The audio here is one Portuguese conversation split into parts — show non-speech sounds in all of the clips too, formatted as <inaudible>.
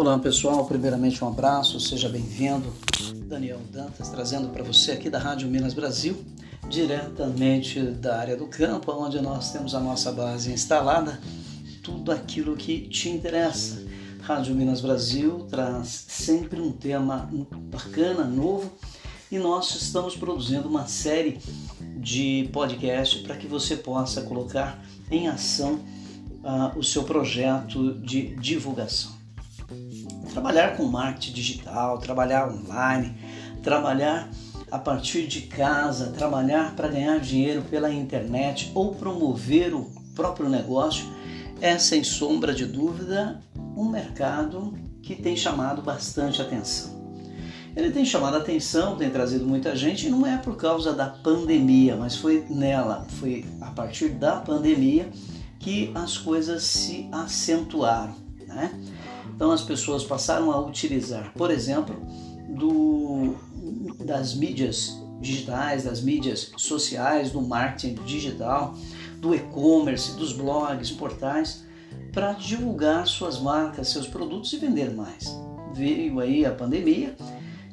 Olá pessoal, primeiramente um abraço, seja bem-vindo. Daniel Dantas trazendo para você aqui da Rádio Minas Brasil, diretamente da área do campo, onde nós temos a nossa base instalada, tudo aquilo que te interessa. Rádio Minas Brasil traz sempre um tema bacana, novo, e nós estamos produzindo uma série de podcast para que você possa colocar em ação uh, o seu projeto de divulgação. Trabalhar com marketing digital, trabalhar online, trabalhar a partir de casa, trabalhar para ganhar dinheiro pela internet ou promover o próprio negócio é sem sombra de dúvida um mercado que tem chamado bastante atenção. Ele tem chamado atenção, tem trazido muita gente e não é por causa da pandemia, mas foi nela, foi a partir da pandemia que as coisas se acentuaram. Né? Então as pessoas passaram a utilizar, por exemplo, do, das mídias digitais, das mídias sociais, do marketing digital, do e-commerce, dos blogs, portais, para divulgar suas marcas, seus produtos e vender mais. Veio aí a pandemia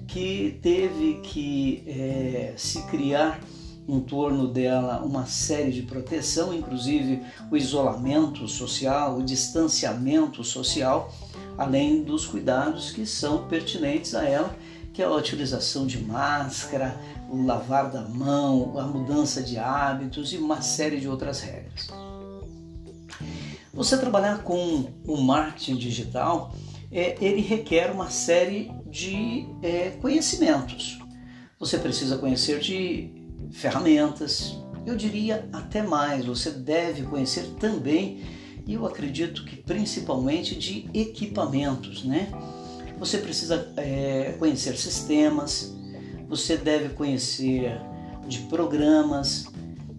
que teve que é, se criar em torno dela uma série de proteção, inclusive o isolamento social, o distanciamento social, além dos cuidados que são pertinentes a ela, que é a utilização de máscara, o lavar da mão, a mudança de hábitos e uma série de outras regras. Você trabalhar com o marketing digital, é, ele requer uma série de é, conhecimentos. Você precisa conhecer de ferramentas, eu diria até mais, você deve conhecer também, eu acredito que principalmente de equipamentos, né? Você precisa é, conhecer sistemas, você deve conhecer de programas,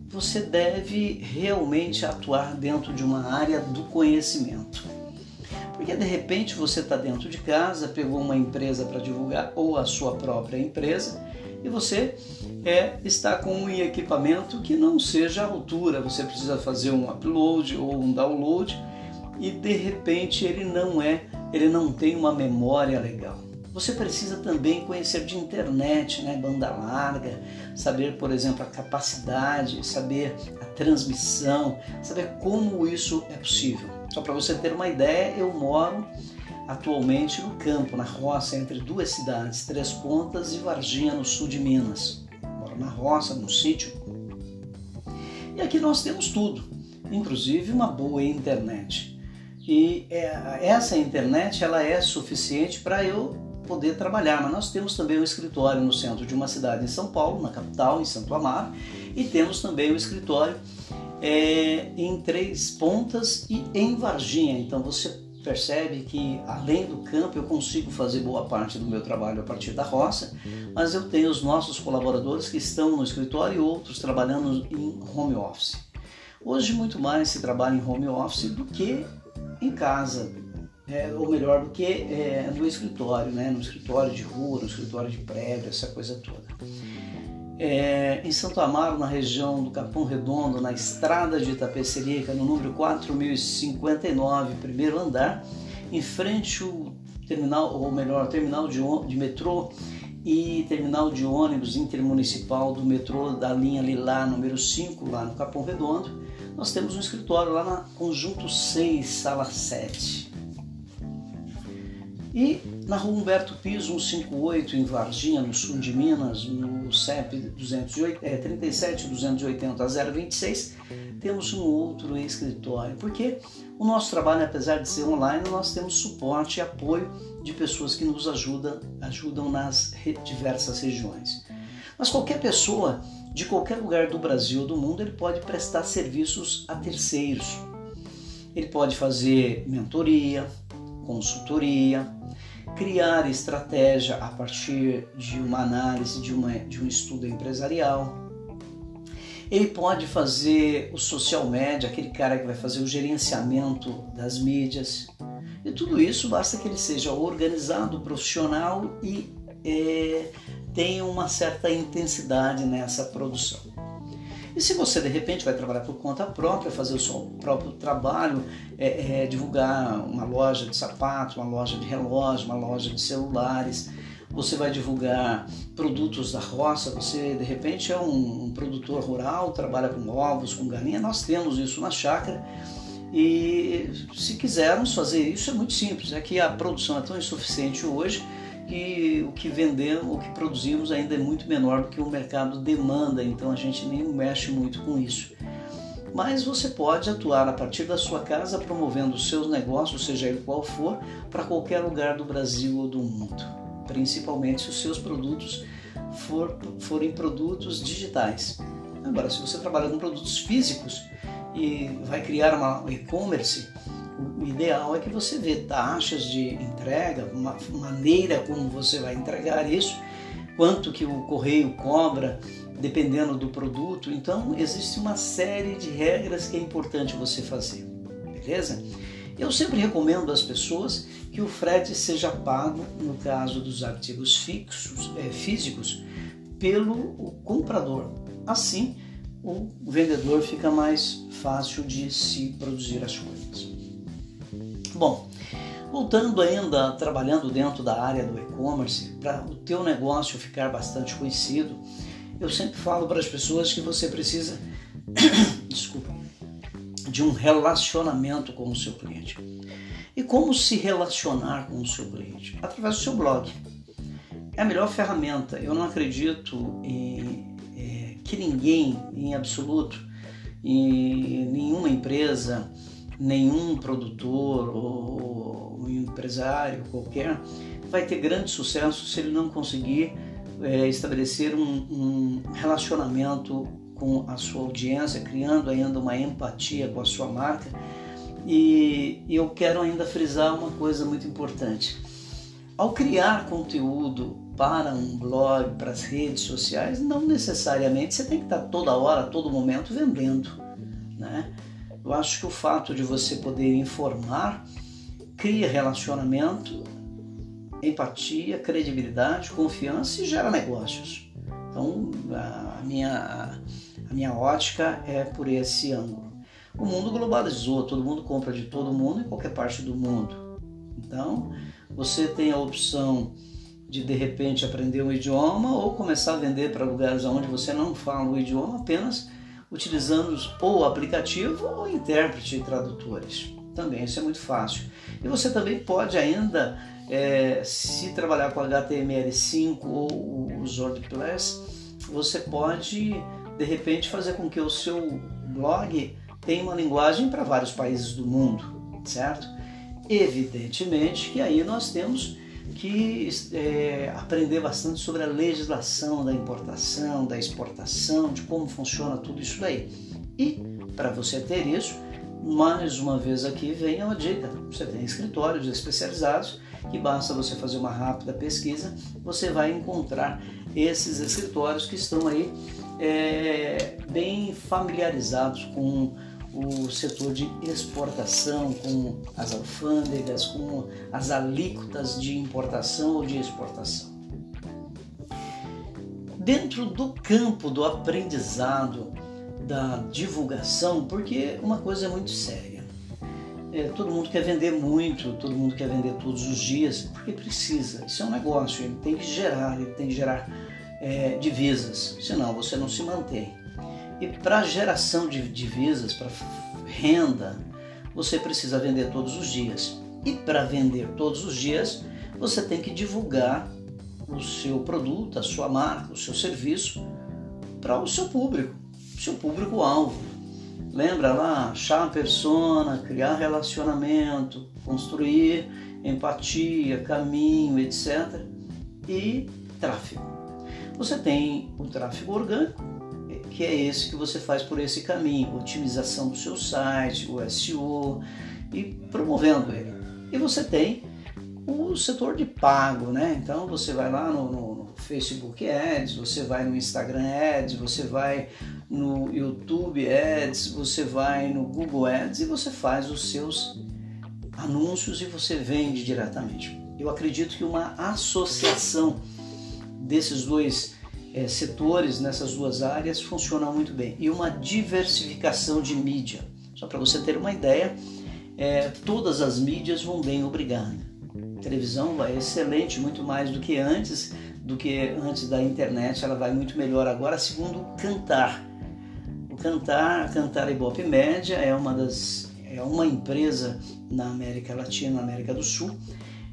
você deve realmente atuar dentro de uma área do conhecimento. Porque de repente você está dentro de casa, pegou uma empresa para divulgar ou a sua própria empresa e você é, está com um equipamento que não seja à altura. Você precisa fazer um upload ou um download e de repente ele não é, ele não tem uma memória legal. Você precisa também conhecer de internet, né, banda larga, saber, por exemplo, a capacidade, saber a transmissão, saber como isso é possível. Só para você ter uma ideia, eu moro atualmente no campo, na roça, entre duas cidades, Três Pontas e Varginha, no sul de Minas. Moro na roça, no sítio. E aqui nós temos tudo, inclusive uma boa internet. E é, essa internet ela é suficiente para eu poder trabalhar, mas nós temos também um escritório no centro de uma cidade em São Paulo, na capital, em Santo Amaro, e temos também um escritório é, em Três Pontas e em Varginha. Então você percebe que além do campo eu consigo fazer boa parte do meu trabalho a partir da roça, mas eu tenho os nossos colaboradores que estão no escritório e outros trabalhando em home office. Hoje muito mais se trabalha em home office do que em casa, é, ou melhor, do que é, no escritório, né? no escritório de rua, no escritório de prédio, essa coisa toda. É, em Santo Amaro, na região do Capão Redondo, na estrada de Itapecerica, no número 4059, primeiro andar, em frente ao terminal, ou melhor, terminal de, de metrô e terminal de ônibus intermunicipal do metrô da linha Lilá, número 5, lá no Capão Redondo, nós temos um escritório lá na Conjunto 6, sala 7. E na rua Humberto Piso, 158, em Varginha, no sul de Minas, no CEP 208, é, 37 280 026, temos um outro escritório. Porque o nosso trabalho, apesar de ser online, nós temos suporte e apoio de pessoas que nos ajudam, ajudam nas diversas regiões. Mas qualquer pessoa de qualquer lugar do Brasil ou do mundo, ele pode prestar serviços a terceiros. Ele pode fazer mentoria, consultoria, criar estratégia a partir de uma análise, de, uma, de um estudo empresarial. Ele pode fazer o social media, aquele cara que vai fazer o gerenciamento das mídias. E tudo isso basta que ele seja organizado, profissional e é, tenha uma certa intensidade nessa produção. E se você de repente vai trabalhar por conta própria, fazer o seu próprio trabalho, é, é, divulgar uma loja de sapatos, uma loja de relógio, uma loja de celulares, você vai divulgar produtos da roça, você de repente é um, um produtor rural, trabalha com ovos, com galinha, nós temos isso na chácara. E se quisermos fazer isso é muito simples, é que a produção é tão insuficiente hoje que o que vendemos, o que produzimos ainda é muito menor do que o mercado demanda, então a gente nem mexe muito com isso. Mas você pode atuar a partir da sua casa promovendo os seus negócios, seja ele qual for, para qualquer lugar do Brasil ou do mundo, principalmente se os seus produtos for, forem produtos digitais. Agora, se você trabalha com produtos físicos e vai criar uma e-commerce, o ideal é que você vê taxas de entrega, uma maneira como você vai entregar isso, quanto que o correio cobra, dependendo do produto. Então, existe uma série de regras que é importante você fazer, beleza? Eu sempre recomendo às pessoas que o frete seja pago, no caso dos artigos fixos, é, físicos, pelo comprador. Assim, o vendedor fica mais fácil de se produzir as coisas. Bom, voltando ainda, trabalhando dentro da área do e-commerce, para o teu negócio ficar bastante conhecido, eu sempre falo para as pessoas que você precisa, <coughs> desculpa, de um relacionamento com o seu cliente. E como se relacionar com o seu cliente? Através do seu blog. É a melhor ferramenta. Eu não acredito em, é, que ninguém, em absoluto, em nenhuma empresa, nenhum produtor ou um empresário qualquer vai ter grande sucesso se ele não conseguir é, estabelecer um, um, relacionamento com a sua audiência, criando ainda uma empatia com a sua marca. E, eu quero ainda frisar uma coisa muito importante. Ao criar conteúdo para um blog, para as redes sociais, não necessariamente você tem que estar toda hora, todo momento vendendo, né? Eu acho que o fato de você poder informar cria relacionamento, empatia, credibilidade, confiança e gera negócios. Então, a minha, a minha ótica é por esse ângulo. O mundo globalizou, todo mundo compra de todo mundo em qualquer parte do mundo. Então, você tem a opção de de repente aprender um idioma ou começar a vender para lugares onde você não fala o idioma apenas utilizando ou aplicativo ou intérprete e tradutores. Também isso é muito fácil. E você também pode ainda, é, se trabalhar com HTML5 ou os WordPress, você pode de repente fazer com que o seu blog tenha uma linguagem para vários países do mundo, certo? Evidentemente que aí nós temos que é, aprender bastante sobre a legislação da importação, da exportação, de como funciona tudo isso daí. E para você ter isso, mais uma vez aqui vem a dica: você tem escritórios especializados que basta você fazer uma rápida pesquisa, você vai encontrar esses escritórios que estão aí é, bem familiarizados com o setor de exportação, com as alfândegas, com as alíquotas de importação ou de exportação. Dentro do campo do aprendizado, da divulgação, porque uma coisa é muito séria. É, todo mundo quer vender muito, todo mundo quer vender todos os dias, porque precisa. Isso é um negócio, ele tem que gerar, ele tem que gerar é, divisas, senão você não se mantém. E para geração de divisas, para renda, você precisa vender todos os dias. E para vender todos os dias, você tem que divulgar o seu produto, a sua marca, o seu serviço para o seu público, seu público-alvo. Lembra lá, achar a persona, criar relacionamento, construir empatia, caminho, etc. E tráfego. Você tem o tráfego orgânico, que é esse que você faz por esse caminho, otimização do seu site, o SEO e promovendo ele. E você tem o setor de pago, né? Então você vai lá no, no, no, Facebook Ads, você vai no Instagram Ads, você vai no YouTube Ads, você vai no Google Ads e você faz os seus anúncios e você vende diretamente. Eu acredito que uma associação desses dois é, setores nessas duas áreas funcionam muito bem. E uma diversificação de mídia. Só para você ter uma ideia, é, todas as mídias vão bem, obrigado. A televisão vai excelente, muito mais do que antes, do que antes da internet, ela vai muito melhor agora, segundo Cantar. O Cantar, Cantar Ibope Média é uma das é uma empresa na América Latina, na América do Sul,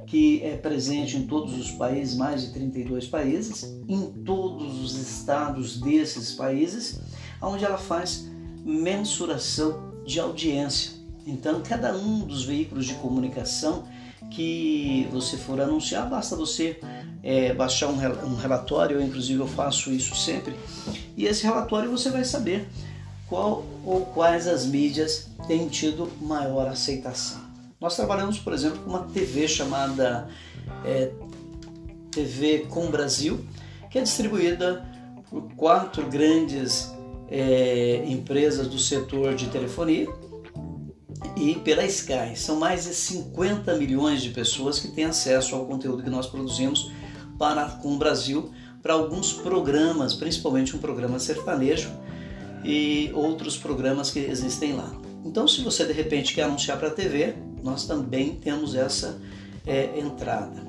que é presente em todos os países, mais de 32 países, em todos os estados desses países, onde ela faz mensuração de audiência. Então, cada um dos veículos de comunicação que você for anunciar, basta você é, baixar um, um relatório, inclusive eu faço isso sempre, e esse relatório você vai saber qual ou quais as mídias têm tido maior aceitação. Nós trabalhamos, por exemplo, com uma TV chamada é, TV Com Brasil, que é distribuída por quatro grandes é, empresas do setor de telefonia e pela Sky. São mais de 50 milhões de pessoas que têm acesso ao conteúdo que nós produzimos para com o Brasil para alguns programas, principalmente um programa sertanejo e outros programas que existem lá. Então, se você de repente quer anunciar para a TV, nós também temos essa é, entrada.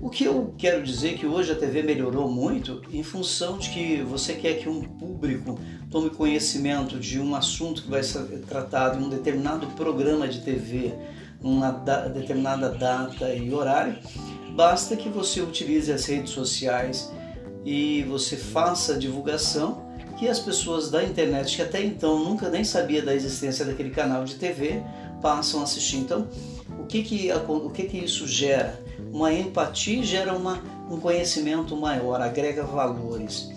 O que eu quero dizer que hoje a TV melhorou muito em função de que você quer que um público tome conhecimento de um assunto que vai ser tratado em um determinado programa de TV, numa da, determinada data e horário, basta que você utilize as redes sociais e você faça a divulgação que as pessoas da internet que até então nunca nem sabia da existência daquele canal de TV passam a assistir. Então, o que que, o que, que isso gera? Uma empatia gera uma, um conhecimento maior, agrega valores.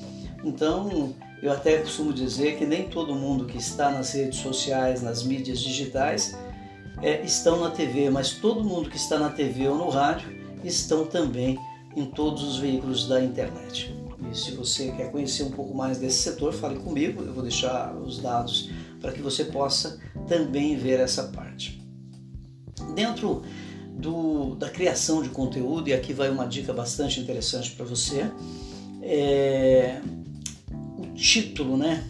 Então, eu até costumo dizer que nem todo mundo que está nas redes sociais, nas mídias digitais, é, estão na TV, mas todo mundo que está na TV ou no rádio estão também em todos os veículos da internet. E se você quer conhecer um pouco mais desse setor, fale comigo, eu vou deixar os dados para que você possa também ver essa parte. Dentro do, da criação de conteúdo, e aqui vai uma dica bastante interessante para você, é o título, né?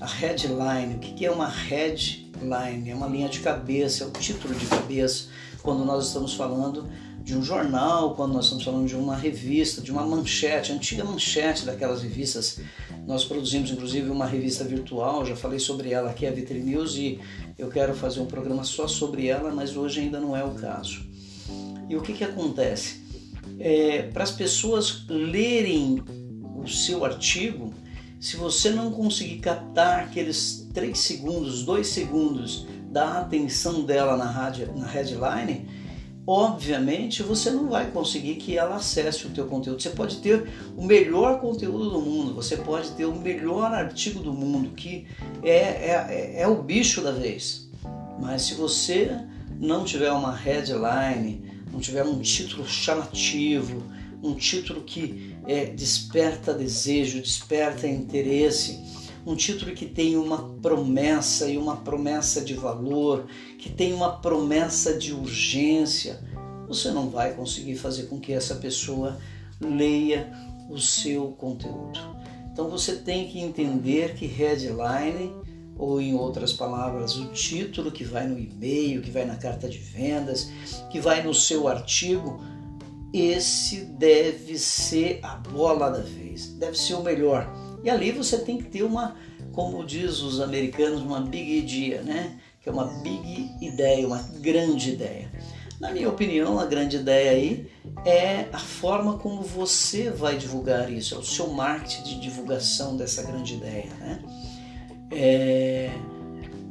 A headline. O que é uma headline? É uma linha de cabeça, é o título de cabeça quando nós estamos falando de um jornal, quando nós estamos falando de uma revista, de uma manchete, antiga manchete daquelas revistas. Nós produzimos inclusive uma revista virtual, já falei sobre ela aqui, a Vitri News, e eu quero fazer um programa só sobre ela, mas hoje ainda não é o caso. E o que, que acontece? É, Para as pessoas lerem o seu artigo, se você não conseguir captar aqueles 3 segundos, 2 segundos da atenção dela na, rádio, na headline, obviamente você não vai conseguir que ela acesse o teu conteúdo. Você pode ter o melhor conteúdo do mundo, você pode ter o melhor artigo do mundo, que é, é, é o bicho da vez. Mas se você não tiver uma headline, não tiver um título chamativo, um título que é, desperta desejo, desperta interesse, um título que tem uma promessa e uma promessa de valor, que tem uma promessa de urgência, você não vai conseguir fazer com que essa pessoa leia o seu conteúdo. Então você tem que entender que headline, ou em outras palavras, o título que vai no e-mail, que vai na carta de vendas, que vai no seu artigo, esse deve ser a bola da vez, deve ser o melhor e ali você tem que ter uma, como diz os americanos, uma big idea, né? Que é uma big ideia, uma grande ideia. Na minha opinião, a grande ideia aí é a forma como você vai divulgar isso, é o seu marketing de divulgação dessa grande ideia, né? É...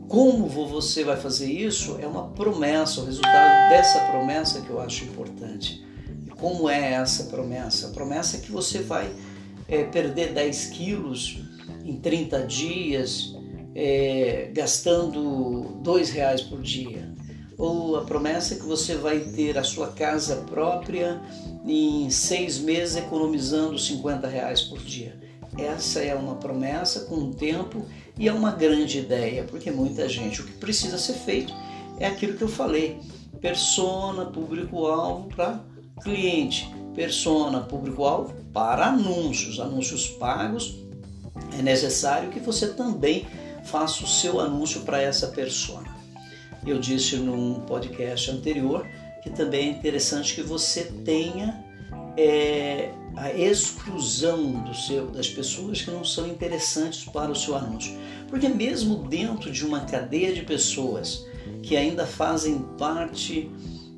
Como você vai fazer isso é uma promessa, o resultado dessa promessa que eu acho importante. E como é essa promessa? A promessa é que você vai é, perder 10 quilos em 30 dias, é, gastando dois reais por dia. Ou a promessa é que você vai ter a sua casa própria em seis meses economizando 50 reais por dia. Essa é uma promessa com o tempo e é uma grande ideia, porque muita gente, o que precisa ser feito é aquilo que eu falei: persona, público-alvo para cliente persona, público-alvo para anúncios, anúncios pagos. É necessário que você também faça o seu anúncio para essa persona. Eu disse num podcast anterior que também é interessante que você tenha é, a exclusão do seu, das pessoas que não são interessantes para o seu anúncio. Porque mesmo dentro de uma cadeia de pessoas que ainda fazem parte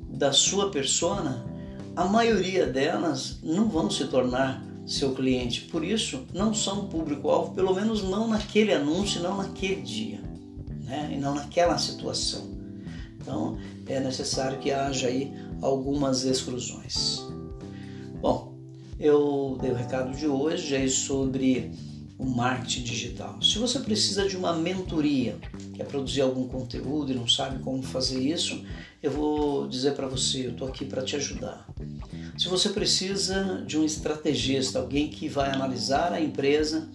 da sua persona, a maioria delas não vão se tornar seu cliente. Por isso, não são público-alvo, pelo menos não naquele anúncio, não naquele dia, né? e não naquela situação. Então, é necessário que haja aí algumas exclusões. Bom, eu dei o recado de hoje aí sobre o marketing digital. Se você precisa de uma mentoria, quer produzir algum conteúdo e não sabe como fazer isso, eu vou dizer para você, eu estou aqui para te ajudar. Se você precisa de um estrategista, alguém que vai analisar a empresa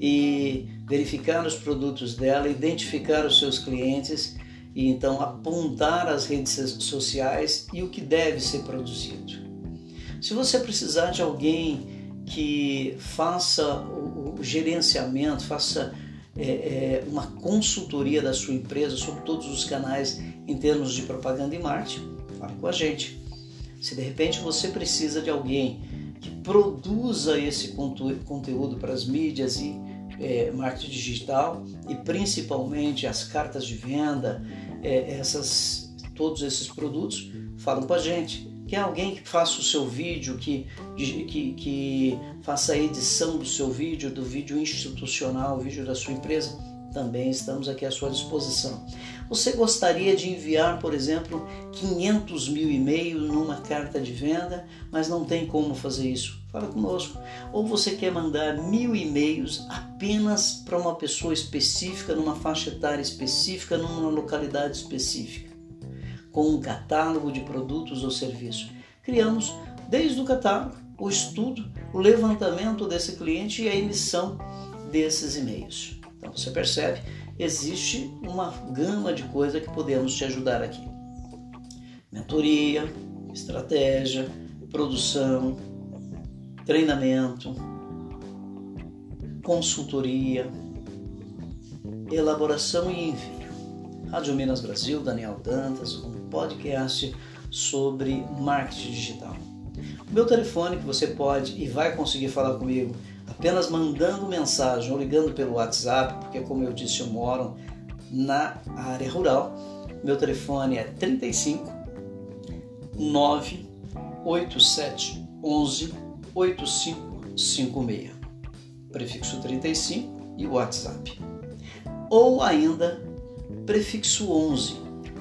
e verificar os produtos dela, identificar os seus clientes e então apontar as redes sociais e o que deve ser produzido. Se você precisar de alguém que faça o, gerenciamento, faça é, é, uma consultoria da sua empresa sobre todos os canais em termos de propaganda e marketing, fale com a gente. Se de repente você precisa de alguém que produza esse conteúdo para as mídias e é, marketing digital e principalmente as cartas de venda, é, essas, todos esses produtos, falam com a gente. Quer alguém que faça o seu vídeo, que, que, que faça a edição do seu vídeo, do vídeo institucional, o vídeo da sua empresa? Também estamos aqui à sua disposição. Você gostaria de enviar, por exemplo, 500 mil e-mails numa carta de venda, mas não tem como fazer isso? Fala conosco. Ou você quer mandar mil e-mails apenas para uma pessoa específica, numa faixa etária específica, numa localidade específica? com um catálogo de produtos ou serviços. Criamos desde o catálogo, o estudo, o levantamento desse cliente e a emissão desses e-mails. Então você percebe, existe uma gama de coisas que podemos te ajudar aqui. Mentoria, estratégia, produção, treinamento, consultoria, elaboração e envio. Rádio Minas Brasil, Daniel Dantas, um podcast sobre marketing digital. O meu telefone que você pode e vai conseguir falar comigo apenas mandando mensagem ou ligando pelo WhatsApp, porque como eu disse, eu moro na área rural. Meu telefone é 35 987 11 8556. Prefixo 35 e WhatsApp. Ou ainda prefixo 11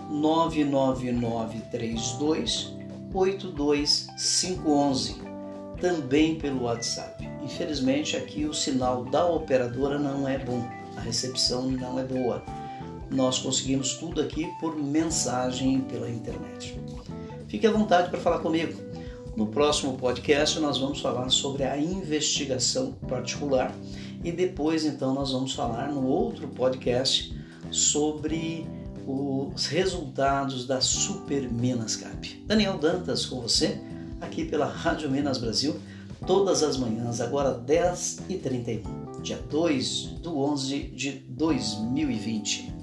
99932 82511, também pelo WhatsApp. Infelizmente aqui o sinal da operadora não é bom, a recepção não é boa. Nós conseguimos tudo aqui por mensagem pela internet. Fique à vontade para falar comigo. No próximo podcast nós vamos falar sobre a investigação particular e depois então nós vamos falar no outro podcast sobre os resultados da Super Minas Cap. Daniel Dantas com você, aqui pela Rádio Minas Brasil, todas as manhãs, agora 10h31, dia 2 do 11 de 2020.